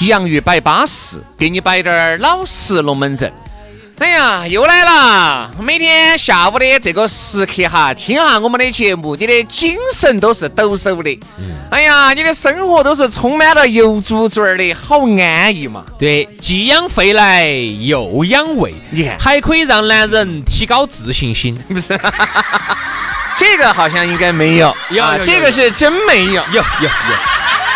洋芋摆巴适，给你摆点儿老实龙门阵。哎呀，又来了！每天下午的这个时刻哈，听下我们的节目，你的精神都是抖擞的。哎呀，你的生活都是充满了油猪嘴儿的，好安逸嘛。对，既养肺来又养胃，你看还可以让男人提高自信心。不是？这个好像应该没有，啊有有有这个是真没有。有有有。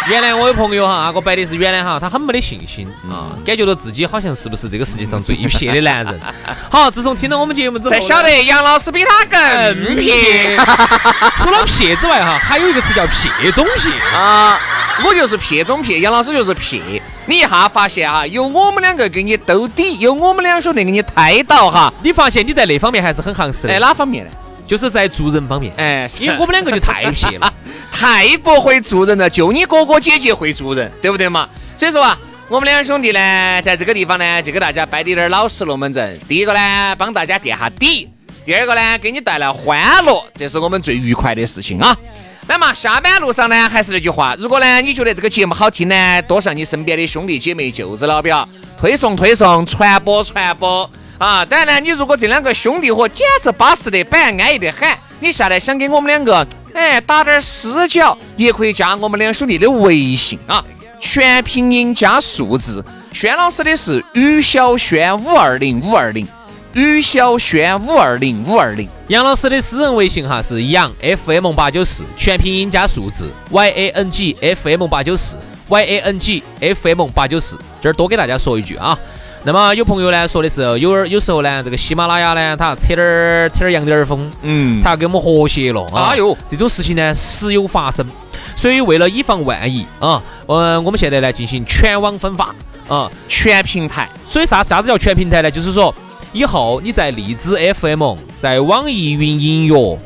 原来我有朋友哈，阿哥摆的是原来哈，他很没得信心啊，感觉到自己好像是不是这个世界上最撇的男人。好，自从听了我们节目之后，才晓得杨老师比他更撇 除了撇之外哈，还有一个词叫撇中撇。啊！我就是撇中撇，杨老师就是撇。你一下发现哈，有我们两个给你兜底，有我们两兄弟给你抬到哈。你发现你在那方面还是很行实哎，的，哪方面呢？就是在做人方面。哎，因为我们两个就太撇了。太不会做人了，就你哥哥姐姐会做人，对不对嘛？所以说啊，我们两兄弟呢，在这个地方呢，就给大家摆点点老实龙门阵。第一个呢，帮大家垫下底；第二个呢，给你带来欢乐，这是我们最愉快的事情啊。那么下班路上呢，还是那句话，如果呢你觉得这个节目好听呢，多向你身边的兄弟姐妹、舅子老表推送推送、传播传播啊。当然呢，你如果这两个兄弟伙简直巴适得板、安逸得很，你下来想给我们两个哎打点私交，也可以加我们两兄弟的微信啊，全拼音加数字。轩老师的是于小轩五二零五二零，于小轩五二零五二零。杨老师的私人微信哈是杨 FM 八九四，全拼音加数字 Y A N G F M 八九四 Y A N G F M 八九四。这儿多给大家说一句啊。那么有朋友呢说的是，有儿有时候呢，这个喜马拉雅呢，它扯点儿扯点儿羊点儿风，嗯它要给我们和谐了啊。哎呦，这种事情呢时有发生，所以为了以防万一啊，嗯，我们现在来进行全网分发啊。全平台。所以啥啥子叫全平台呢？就是说，以后你在荔枝 FM、在网易云音乐、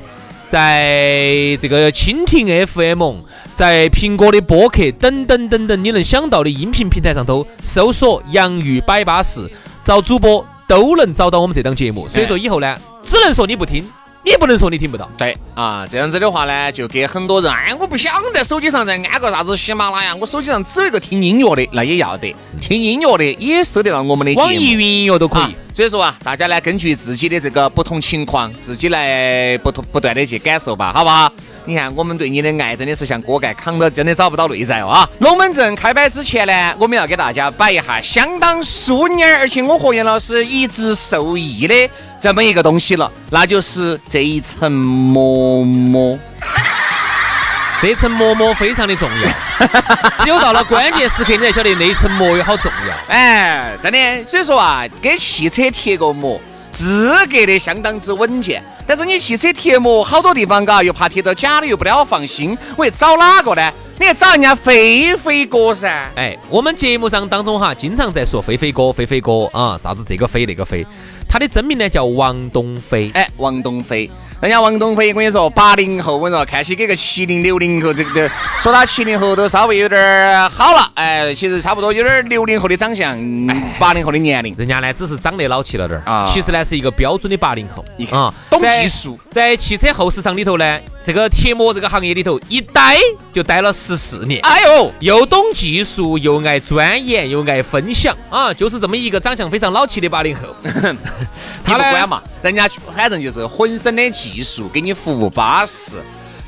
在这个蜻蜓 FM、在苹果的播客等等等等，你能想到的音频平台上头搜索“洋芋摆巴士”，找主播都能找到我们这档节目。所以说以后呢，只能说你不听，你不能说你听不到。对啊，这样子的话呢，就给很多人，哎，我不想在手机上再安个啥子喜马拉雅，我手机上只有一个听音乐的，那也要得，听音乐的也收得到我们的。网易云音乐都可啊以。所以说啊，大家呢根据自己的这个不同情况，自己来不同不断的去感受吧，好不好？你看，我们对你的爱真的是像锅盖扛到，真的找不到内在哦啊！龙门阵开摆之前呢，我们要给大家摆一下相当淑女，而且我和杨老师一直受益的这么一个东西了，那就是这一层膜膜。这层膜膜非常的重要，只有到了关键时刻，你才晓得那一层膜有好重要。哎，真的，所以说啊，给汽车贴个膜，资格的相当之稳健。但是你汽车贴膜好多地方嘎，又怕贴到假的，又不太好放心。我去找哪个呢？你还找人家飞飞哥噻。哎，我们节目上当中哈，经常在说飞飞哥，飞飞哥啊，啥子这个飞那个飞，他的真名呢叫王东飞。哎，王东飞，人家王东飞，我跟你说，八零后，我跟你说，看起给个七零六零后，这个说他七零后都稍微有点儿好了，哎，其实差不多有点儿六零后的长相，八零后的年龄。人家呢只是长得老气了点儿，啊其实呢是一个标准的八零后。你看啊，懂技术在汽车后市场里头呢，这个贴膜这个行业里头一待就待了十四年。哎呦，又懂技术，又爱钻研，又爱分享啊，就是这么一个长相非常老气的八零后。他不管嘛，人家反正就是浑身的技术，给你服务巴适。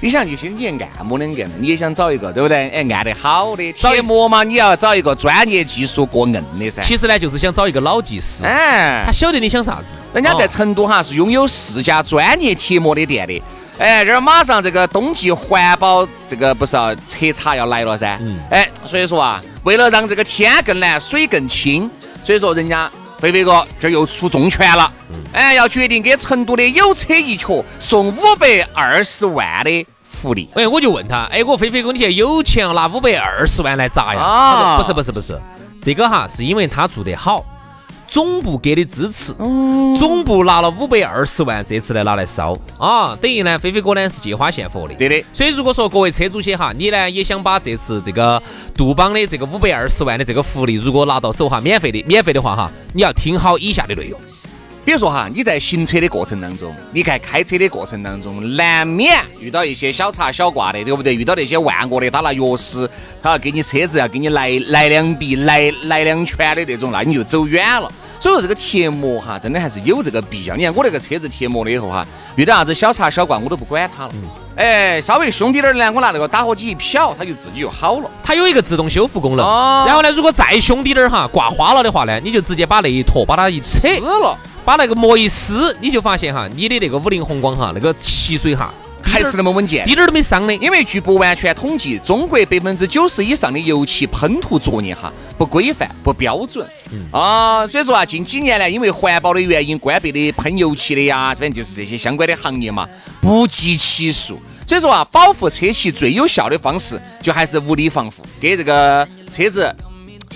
你想，就些你按摩两个，你也想找一个，对不对？哎，按得好的。贴膜嘛，你要找一个专业技术过硬的噻。其实呢，就是想找一个老技师，哎，他晓得你想啥子。人家在成都哈是拥有四家专业贴膜的店的。哎，这儿马上这个冬季环保这个不是要彻查要来了噻。嗯。哎，所以说啊，为了让这个天更蓝，水更清，所以说人家飞飞哥这又出重拳了。嗯。哎，要决定给成都的有车一瘸送五百二十万的。福利，哎，我就问他，哎，我飞飞哥，你现在有钱拿五百二十万来砸呀？啊，不是不是不是，这个哈是因为他做得好，总部给的支持，总部拿了五百二十万，这次来拿来烧啊，等于呢，飞飞哥呢是借花献佛的，对的。所以如果说各位车主些哈，你呢也想把这次这个杜邦的这个五百二十万的这个福利，如果拿到手哈，免费的，免费的话哈，你要听好以下的内容。比如说哈，你在行车的过程当中，你看开车的过程当中，难免遇到一些小插小挂的，对不对？遇到那些万恶的，他拿钥匙，他要给你车子要给你来来两笔、来来两拳的那种，那你就走远了。所以说这个贴膜哈，真的还是有这个必要。你看我那个车子贴膜了以后哈，遇到啥子小插小挂我都不管它了。哎，稍微凶滴点儿呢，我拿那个打火机一瞟，它就自己就好了。它有一个自动修复功能。哦然后呢，如果再凶滴点儿哈，挂花了的话呢，你就直接把那一坨把它一扯了。把那个膜一撕，你就发现哈，你的那个五菱宏光哈，那个漆水哈还是那么稳健，滴点儿都没伤的。因为据不完全统计，中国百分之九十以上的油漆喷涂作业哈不规范、不标准啊。所以说啊，近几年呢，因为环保的原因，关闭的喷油漆的呀，反正就是这些相关的行业嘛，不计其数。所以说啊，保护车漆最有效的方式，就还是物理防护，给这个车子。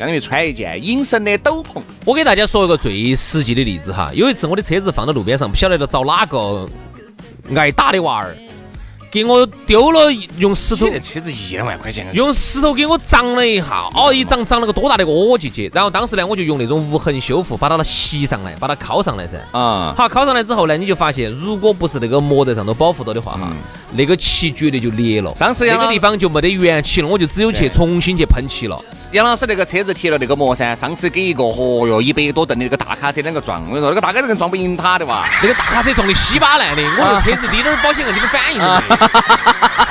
相当于穿一件隐身的斗篷。我给大家说一个最实际的例子哈，有一次我的车子放到路边上，不晓得找哪个挨打的娃儿。给我丢了，用石头。车子一两万块钱。用石头给我长了一下，哦，一长长了个多大的个窝进去。然后当时呢，我就用那种无痕修复把它吸上来，把它铐上来噻。啊。好，铐上来之后呢，你就发现，如果不是那个膜在上头保护到的话哈，那个漆绝对就裂了。上次那个地方就没得原漆了，我就只有去重新去喷漆了。杨老师那个车子贴了那个膜噻，上次给一个嚯哟一百多吨的那个大卡车两个撞，我跟你说那个大卡车撞不赢他的哇，那个大卡车撞的稀巴烂的，我那车子滴点保险问题没反应都没。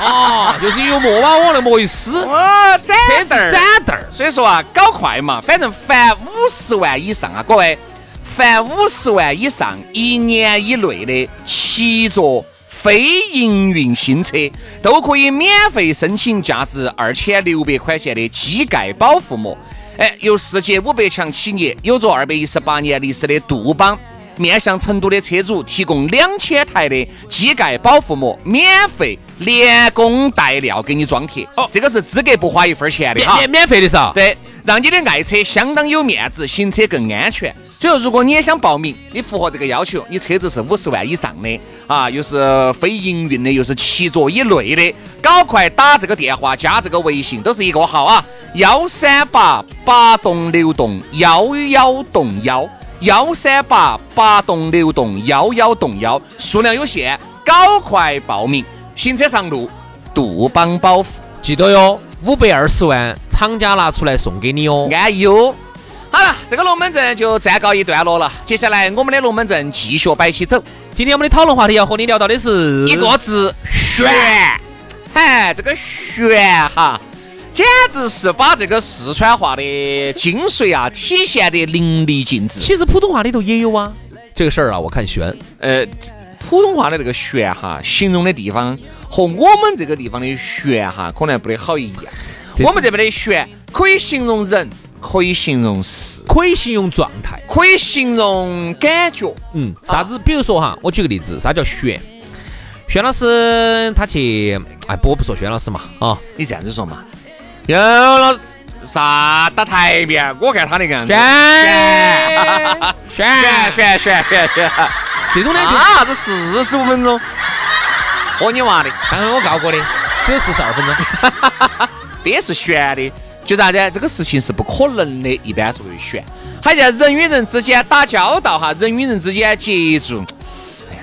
哦，就是用膜把我的膜一撕，哦，展凳儿，展凳儿。所以说啊，搞快嘛，反正凡五十万以上啊，各位，凡五十万以上一年以内的七座非营运新车，都可以免费申请价值二千六百块钱的机盖保护膜。哎，由世界五百强企业、有着二百一十八年历史的杜邦。面向成都的车主提供两千台的机盖保护膜，免费连工带料给你装贴。哦，这个是资格不花一分钱的哈，免免费的噻。对，让你的爱车相当有面子，行车更安全。所以说，如果你也想报名，你符合这个要求，你车子是五十万以上的啊，又是非营运的，又是七座以内的，赶快打这个电话，加这个微信，都是一个号啊，幺三八八栋六栋幺幺栋幺。幺三八八栋六栋幺幺栋幺，数量有限，赶快报名！新车上路，杜邦保护，记得哟，五百二十万，厂家拿出来送给你哦，安逸哦。好了，这个龙门阵就暂告一段落了，接下来我们的龙门阵继续摆起走。今天我们的讨论话题要和你聊到的是一个字：悬。嗨，这个悬哈。简直是把这个四川话的精髓啊体现得淋漓尽致。其实普通话里头也有啊，这个事儿啊，我看悬。呃，普通话的这个悬哈，形容的地方和我们这个地方的悬哈，可能不得好一样。我们这边的悬可以形容人，可以形容事，可以形容状态，可以形容感觉。嗯，啥子？比如说哈，我举个例子，啥叫悬？轩老师他去，哎，不，我不说轩老师嘛，啊，你这样子说嘛。有老啥打台面？我看他那个样子，炫炫炫炫炫炫，这种呢，啥子四十五分钟？和你娃的！上回我告过的，只有四十二分钟。别是悬的，就啥子？这个事情是不可能的，一般是会悬。还叫人与人之间打交道哈，人与人之间接触。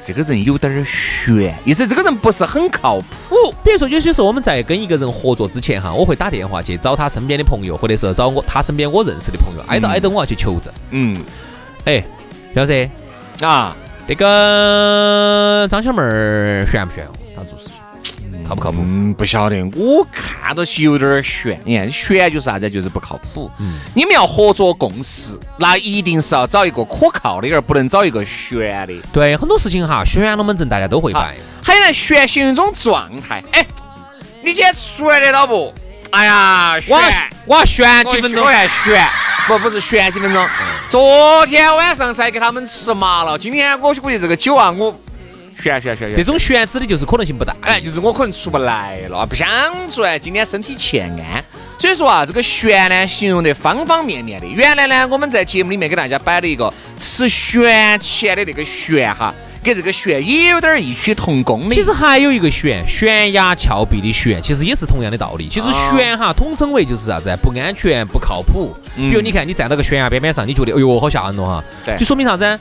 这个人有点儿悬，意思这个人不是很靠谱。比如说，有些时候我们在跟一个人合作之前哈，我会打电话去找他身边的朋友，或者是找我他身边我认识的朋友，挨着挨着我要去求证。嗯，哎，小师啊，那个张小妹儿悬不悬？靠不靠谱？嗯，不晓得，我看到起有点儿悬。你看，悬就是啥子？就是不靠谱。你们要合作共事，那一定是要找一个可靠的，而不能找一个悬的。对，很多事情哈，悬龙门阵大家都会好摆。还有呢，悬形容一种状态。哎，你今天出来得到不？哎呀，悬，我要悬几分钟我，要悬，不不是悬几分钟。昨天晚上才给他们吃麻了，今天我估计这个酒啊，我悬悬悬悬。这种悬指的就是可能性不大。哎，就是我可能出不来了，不想出来。今天身体欠安，所以说啊，这个悬呢，形容得方方面面的。原来呢，我们在节目里面给大家摆了一个吃悬钱的那个悬哈，跟这个悬也有点儿异曲同工的。其实还有一个悬，悬崖峭壁的悬，其实也是同样的道理。其实悬哈，统称为就是啥子啊？不安全、不靠谱。比如你看，你站到个悬崖边边上，你觉得哎呦好吓人哦哈，就说明啥子？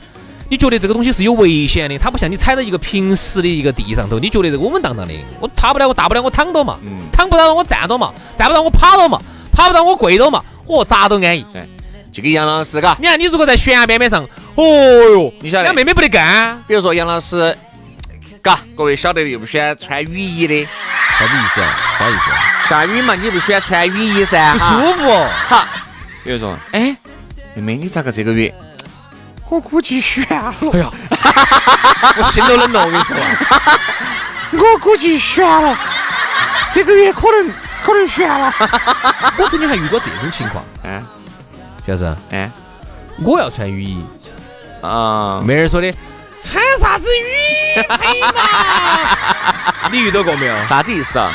你觉得这个东西是有危险的，它不像你踩到一个平时的一个地上头，你觉得这个稳稳当当的。我踏不了，我大不了我躺到嘛，躺不到我站到嘛，站不到我趴到嘛，趴不到我跪到嘛，哦，咋都安逸。哎，就跟杨老师嘎，你看，你如果在悬崖边边上，哦哟，你晓得人家妹妹不得干，比如说杨老师，嘎，各位晓得的又不喜欢穿雨衣的，啥子意思啊？啥意思啊？下雨嘛，你不喜欢穿雨衣噻，不舒服。好，比如说，哎，妹妹，你咋个这个月？我估计悬了，哎呀，我心都冷了，我跟你说。我估计悬了，这个月可能可能悬了。我曾经还遇过这种情况，嗯徐老师，嗯我要穿雨衣，啊，妹儿说的，穿啥子雨衣配嘛？你遇到过没有？啥子意思啊？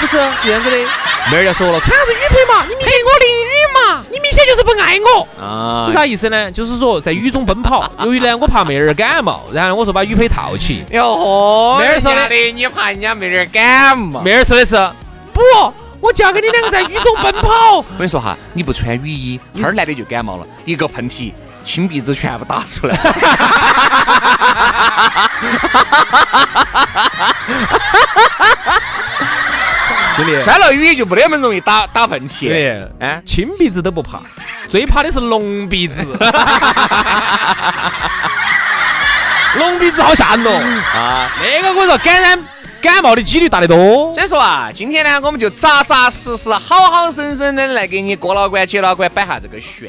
不是，是这样子的。妹儿就说了，穿啥子雨披嘛？你明显我淋雨嘛？你明显就是不爱我。啊是啥意思呢？就是说在雨中奔跑，由于呢我怕妹儿感冒，然后呢我说把雨披套起。哟呵，妹儿说的的，你怕人家妹儿感冒？妹儿说的是不，我嫁给你两个在雨中奔跑。我跟你说哈，你不穿雨衣，哈儿男的就感冒了，一个喷嚏，青鼻子全部打出来。兄弟，穿了雨衣就不得那么容易打打喷嚏。哎，青鼻子都不怕，最怕的是龙鼻子。龙鼻子好吓人哦！啊，那个我说，感染感冒的几率大得多。所以说啊，今天呢，我们就扎扎实实、好好生生的来给你郭老倌、姐老倌摆下这个悬。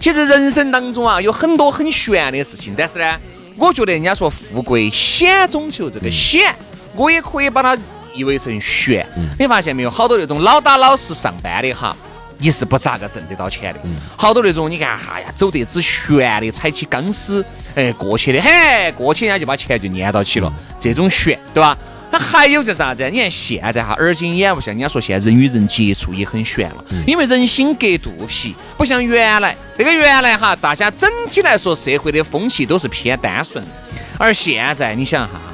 其实人生当中啊，有很多很悬的事情，但是呢，我觉得人家说富贵险中求，这个险，我也可以把它译为成悬。你发现没有？好多那种老打老实上班的哈。你是不咋个挣得到钱的，好多那种你看，哎呀，走得只悬的，踩起钢丝，哎，过去的，嘿，过去人家就把钱就撵到起了，这种悬，对吧？那还有就是啥子？你看现在哈，耳今眼不像人家说现在人与人接触也很悬了，因为人心隔肚皮，不像原来那个原来哈，大家整体来说社会的风气都是偏单纯，而现在你想哈。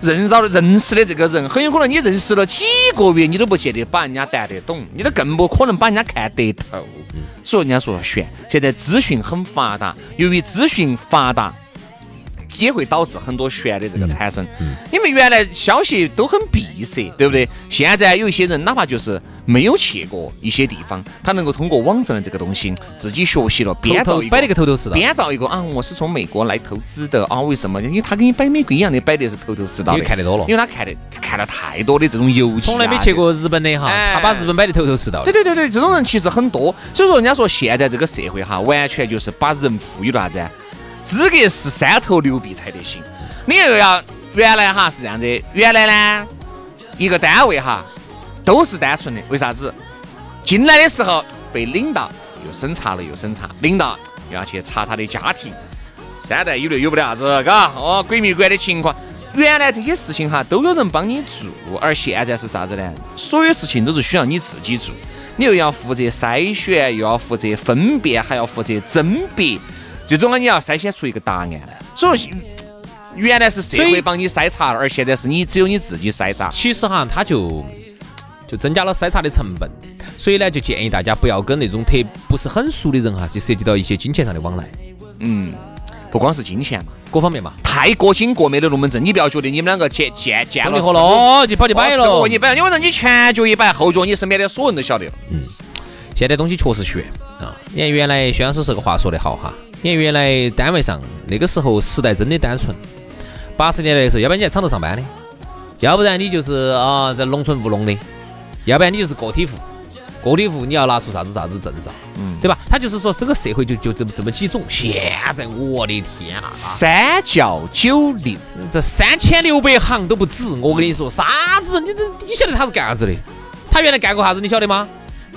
认到了认识的这个人，很有可能你认识了几个月，你都不见得把人家谈得懂，你都更不可能把人家看得透。所以人家说悬，现在资讯很发达，由于资讯发达。也会导致很多悬的这个产生，因为原来消息都很闭塞，对不对？现在有一些人，哪怕就是没有去过一些地方，他能够通过网上的这个东西，自己学习了，编造摆了个头头是道，编造一个啊，我是从美国来投资的啊，为什么？因为他跟你摆美国一样的摆的是头头是道的，因为看得多了因为他看的看了太多的这种游戏啊，从来没去过日本的哈，哎他把日本摆的头头是道。对对对对，这种人其实很多，所以说人家说现在这个社会哈，完全就是把人赋予了啥子啊？资格是三头六臂才得行。你又要原来哈是这样子，原来呢一个单位哈都是单纯的，为啥子？进来的时候被领导又审查了又审查，领导又要去查他的家庭，三代以内有不得啥子，嘎哦鬼迷鬼的情况。原来这些事情哈都有人帮你做，而现在是啥子呢？所有事情都是需要你自己做，你又要负责筛选，又要负责分辨，还要负责甄别，最终呢你要筛选出一个答案来。所以说原来是社会帮你筛查，而现在是你只有你自己筛查。其实哈，他就就增加了筛查的成本，所以呢，就建议大家不要跟那种特不是很熟的人哈，去涉及到一些金钱上的往来，嗯，不光是金钱嘛，各方面嘛。太过紧过美的龙门阵，你不要觉得你们两个见见见了就跑去摆了。你摆，因为人你前脚一摆，后脚你身边的所有人都晓得了。嗯现在东西确实悬啊！你看原来薛老师这个话说得好哈，你看原来单位上那个时候时代真的单纯，八十年代的时候，要不然你在厂头上班的，要不然你就是啊在农村务农的，要不然你就是个体户。个体户你要拿出啥子啥子证照，嗯，对吧？他就是说这个社会就就这么这么几种。现在我的天呐，三教九流，这三千六百行都不止。我跟你说，啥子？你这你晓得他是干啥子的？他原来干过啥子？你晓得吗？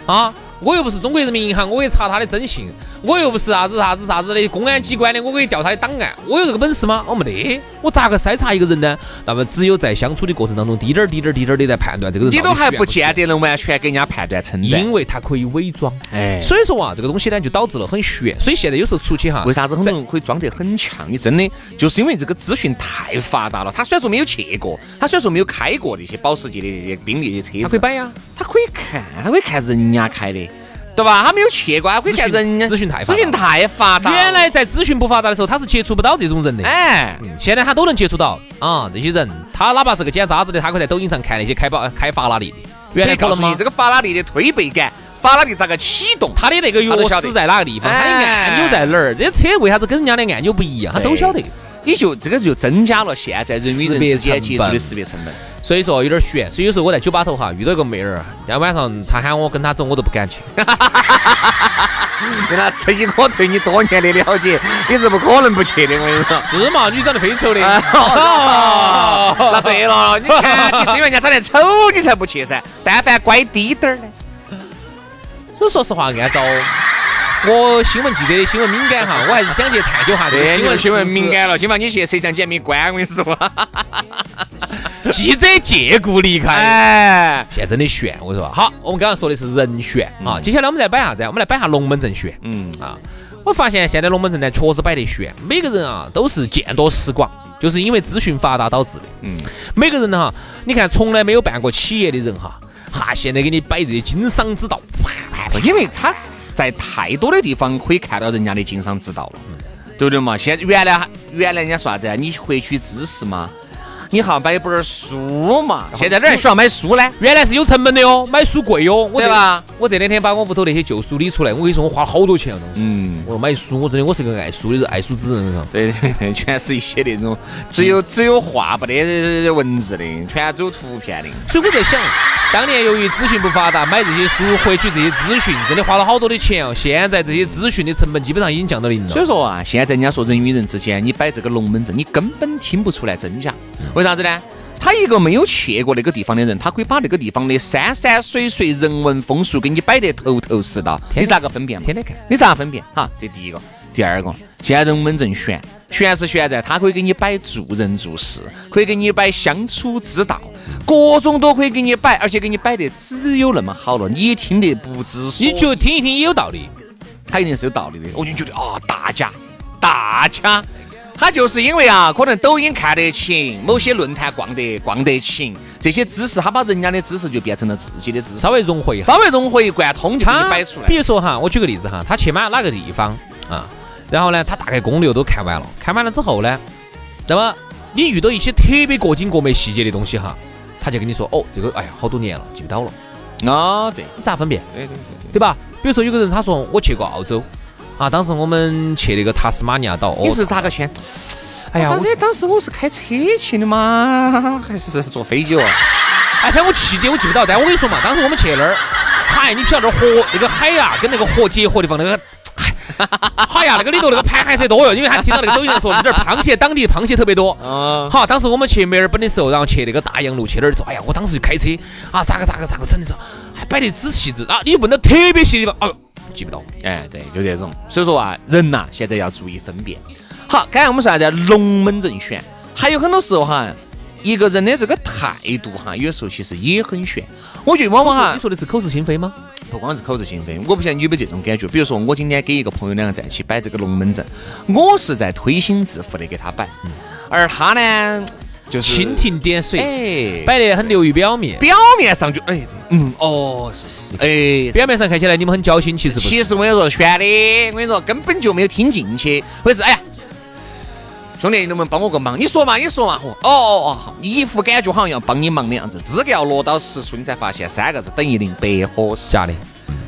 啊？我又不是中国人民银行，我可以查他的征信；我又不是啥子啥子啥子的公安机关的，我可以调他的档案。我有这个本事吗？我没得。我咋个筛查一个人呢？那么只有在相处的过程当中，滴点儿滴点儿滴点儿的在判断这个人。你都还不见得能完全给人家判断成。因为他可以伪装。哎，所以说啊，这个东西呢就导致了很悬。所以现在有时候出去哈，为啥子很多人可以装得很强？你真的就是因为这个资讯太发达了。他虽然说没有去过，他虽然说没有开过那些保时捷的那些宾利的车子，他可以摆呀，他可以看，他可以看人家开的。对吧？他没有去过，可以看人家资讯太咨询太发达。原来在咨询不发达的时候，他是接触不到这种人的。哎，现在他都能接触到啊，这些人，他哪怕是个捡渣子的，他可以在抖音上看那些开宝开法拉利的。原来告诉你这个法拉利的推背感，法拉利咋个启动，它的那个钥匙在哪个地方，它的按钮在哪儿，这些车为啥子跟人家的按钮不一样，他都晓得。你就这个就增加了现在人与人之间接触的识别成本。所以说有点悬，所以有时候我在酒吧头哈遇到一个妹儿，今天晚上她喊我跟她走，我都不敢去。原来是以我对你多年的了解，你是不可能不去的。我跟你说，是嘛？你长得非丑的。那 对了，你看，就是因为人家长得丑，你才不去噻。但凡乖滴点儿的，所以说实话，按照我新闻记者的新闻敏感哈，我还是想去探究下这个新闻新闻敏感了。今晚你去摄像机没关，我跟你说。记者借故离开，哎，现在真的悬，我说好，我们刚刚说的是人悬啊，接下来我们再摆啥子？我们来摆下龙门阵悬。嗯啊，我发现现在龙门阵呢确实摆得悬，每个人啊都是见多识广，就是因为资讯发达导致的。嗯，每个人呢哈，你看从来没有办过企业的人哈，哈，现在给你摆这些经商之道，因为他在太多的地方可以看到人家的经商之道了，对不对嘛？现原来原来人家说啥子啊？你获取知识吗？你好，买一本书嘛？现在哪儿需要买书呢？原来是有成本的哟，买书贵哟，对吧？我这两天把我屋头那些旧书理出来，我跟你说，我花了好多钱啊！嗯，我买书，我真的我是个爱书的人，爱书之人。对对对，全是一些那种只有只有画不得文字的，全只有图片的。所以我在想，当年由于资讯不发达，买这些书获取这些资讯，真的花了好多的钱哦。现在这些资讯的成本基本上已经降到零了。所以说啊，现在人家说人与人之间，你摆这个龙门阵，你根本听不出来真假。为啥子呢？他一个没有去过那个地方的人，他可以把那个地方的山山水水、人文风俗给你摆得头头是道。你咋个分辨？天天看。你咋分辨？哈，这第一个。第二个，现在龙门阵悬，悬是悬在他可以给你摆做人做事，可以给你摆相处之道，各种都可以给你摆，而且给你摆得只有那么好了，你也听得不知所。你就听一听也有道理，他一定是有道理的。我就觉得啊，大家，大家。他就是因为啊，可能抖音看得勤，某些论坛逛得逛得勤，这些知识他把人家的知识就变成了自己的知识，稍微融合一下，稍微融合一贯通就给你摆出来。比如说哈，我举个例子哈，他去哪哪个地方啊，然后呢，他大概攻略都看完了，看完了之后呢，那么你遇到一些特别过紧过美细节的东西哈，他就跟你说哦，这个哎呀好多年了记不到了。啊，对，你咋分辨？对对对，对吧？比如说有个人他说我去过澳洲。啊，当时我们去那个塔斯马尼亚岛，你是咋个去？哎呀，我当时我是开车去的吗？还是坐飞机哦？哎，反正我细节我记不到，但我跟你说嘛，当时我们去那儿，嗨，你不晓得那河那个海呀，跟那个河结合地方那个，好呀，那个里头那个盘海车多哟，因为他听到那个抖音上说，那儿螃蟹当地螃蟹特别多。嗯。好，当时我们去墨尔本的时候，然后去那个大洋路去那儿候，哎呀，我当时就开车啊，咋个咋个咋个整的时候，还摆得仔细子啊，你问到特别细的地方，哦。记不到，哎，对，就这种。所以说啊，人呐，现在要注意分辨。好，刚才我们说啥子？龙门阵选，还有很多时候哈，一个人的这个态度哈，有时候其实也很悬。我觉得往往哈，你说的是口是心非吗？不光是口是心非，我不晓得你有没有这种感觉。比如说，我今天给一个朋友两个在一起摆这个龙门阵，我是在推心置腹的给他摆，而他呢。就是蜻蜓点水，哎，摆得很流于表面，表面上就哎，嗯，哦，是是，哎，表面上看起来你们很交心，其实其实我跟你说，悬的，我跟你说，根本就没有听进去，或者是哎呀，兄弟，你能不能帮我个忙？你说嘛，你说嘛，哦哦哦，一副感觉好像要帮你忙的样子，资格要落到实处，你才发现三个字等于零，白合适，假的。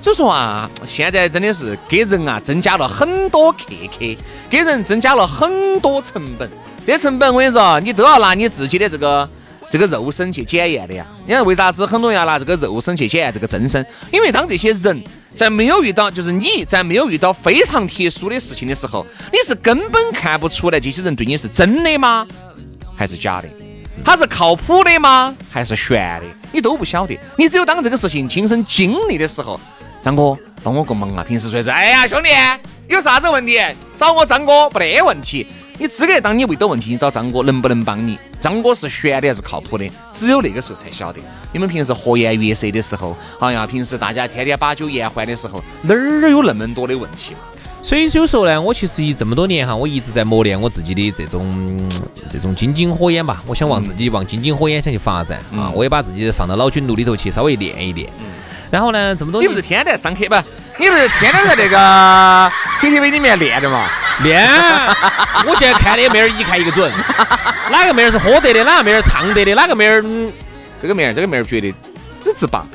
所以说啊，现在真的是给人啊增加了很多苛刻，给人增加了很多成本。这成本我跟你说，你都要拿你自己的这个这个肉身去检验的呀。你看为啥子很多人要拿这个肉身去检验这个真身？因为当这些人在没有遇到，就是你在没有遇到非常特殊的事情的时候，你是根本看不出来这些人对你是真的吗，还是假的？他是靠谱的吗，还是悬的？你都不晓得。你只有当这个事情亲身经历的时候，张哥帮我个忙啊！平时说是，哎呀兄弟，有啥子问题找我张哥不得问题。你资格当你遇到问题，你找张哥能不能帮你？张哥是悬的还是靠谱的？只有那个时候才晓得。你们平时和颜悦色的时候，哎呀，平时大家天天把酒言欢的时候，哪儿有那么多的问题嘛？所以有时候呢，我其实这么多年哈，我一直在磨练我自己的这种这种金睛火眼吧。我想往自己往金睛火眼想去发展啊，我也把自己放到老君路里头去稍微练一练。然后呢，这么多你不是天天在上课不？你不是天天在那个 KTV 里面练的嘛？练。我现在看的妹儿一看一个准，哪个妹儿是喝得的，哪个妹儿唱得的，哪个妹儿这个妹儿这个妹儿绝对资质棒。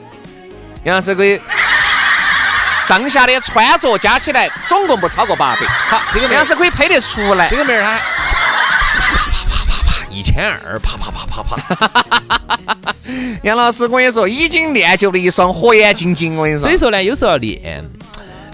杨老师可以。上下的穿着加起来总共不超过八百。好，这个妹儿是可以配得出来。这个妹儿她一千二，啪啪啪啪啪。杨老师，我跟你说，已经练就了一双火眼金睛。我跟你说，所以说呢，有时候要练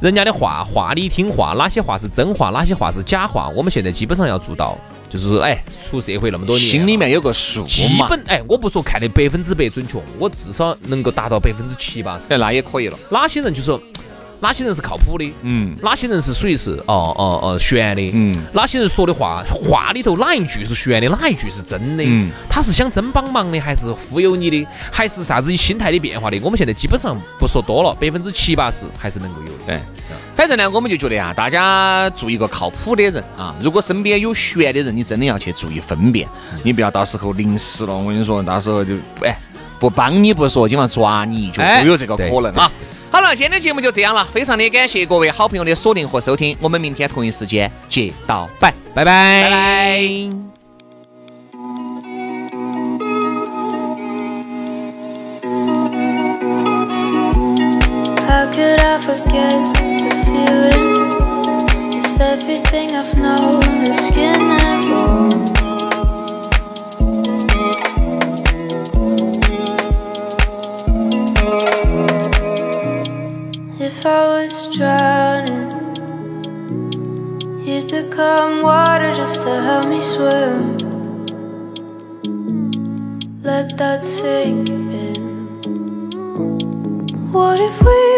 人家的话，话里听话，哪些话是真话，哪些话是假话，我们现在基本上要做到，就是哎，出社会那么多年，心里面有个数。基本哎，我不说看的百分之百准确，我至少能够达到百分之七八十。哎那也可以了。哪些人就说？哪些人是靠谱的？嗯，哪些人是属于是哦哦哦悬的？嗯，哪些人说的话话里头哪一句是悬的，哪一句是真的？嗯，他是想真帮忙的，还是忽悠你的，还是啥子心态的变化的？我们现在基本上不说多了，百分之七八十还是能够有的。哎，反正呢，我们就觉得啊，大家做一个靠谱的人啊，如果身边有悬的人，你真的要去注意分辨，你不要到时候临时了，我跟你说，到时候就哎不帮你不说，今晚抓你一脚都有这个可能啊。好了，今天的节目就这样了，非常的感谢各位好朋友的锁定和收听，我们明天同一时间接到拜，拜拜。拜拜。if you'd water just to help me swim. Let that sink in. What if we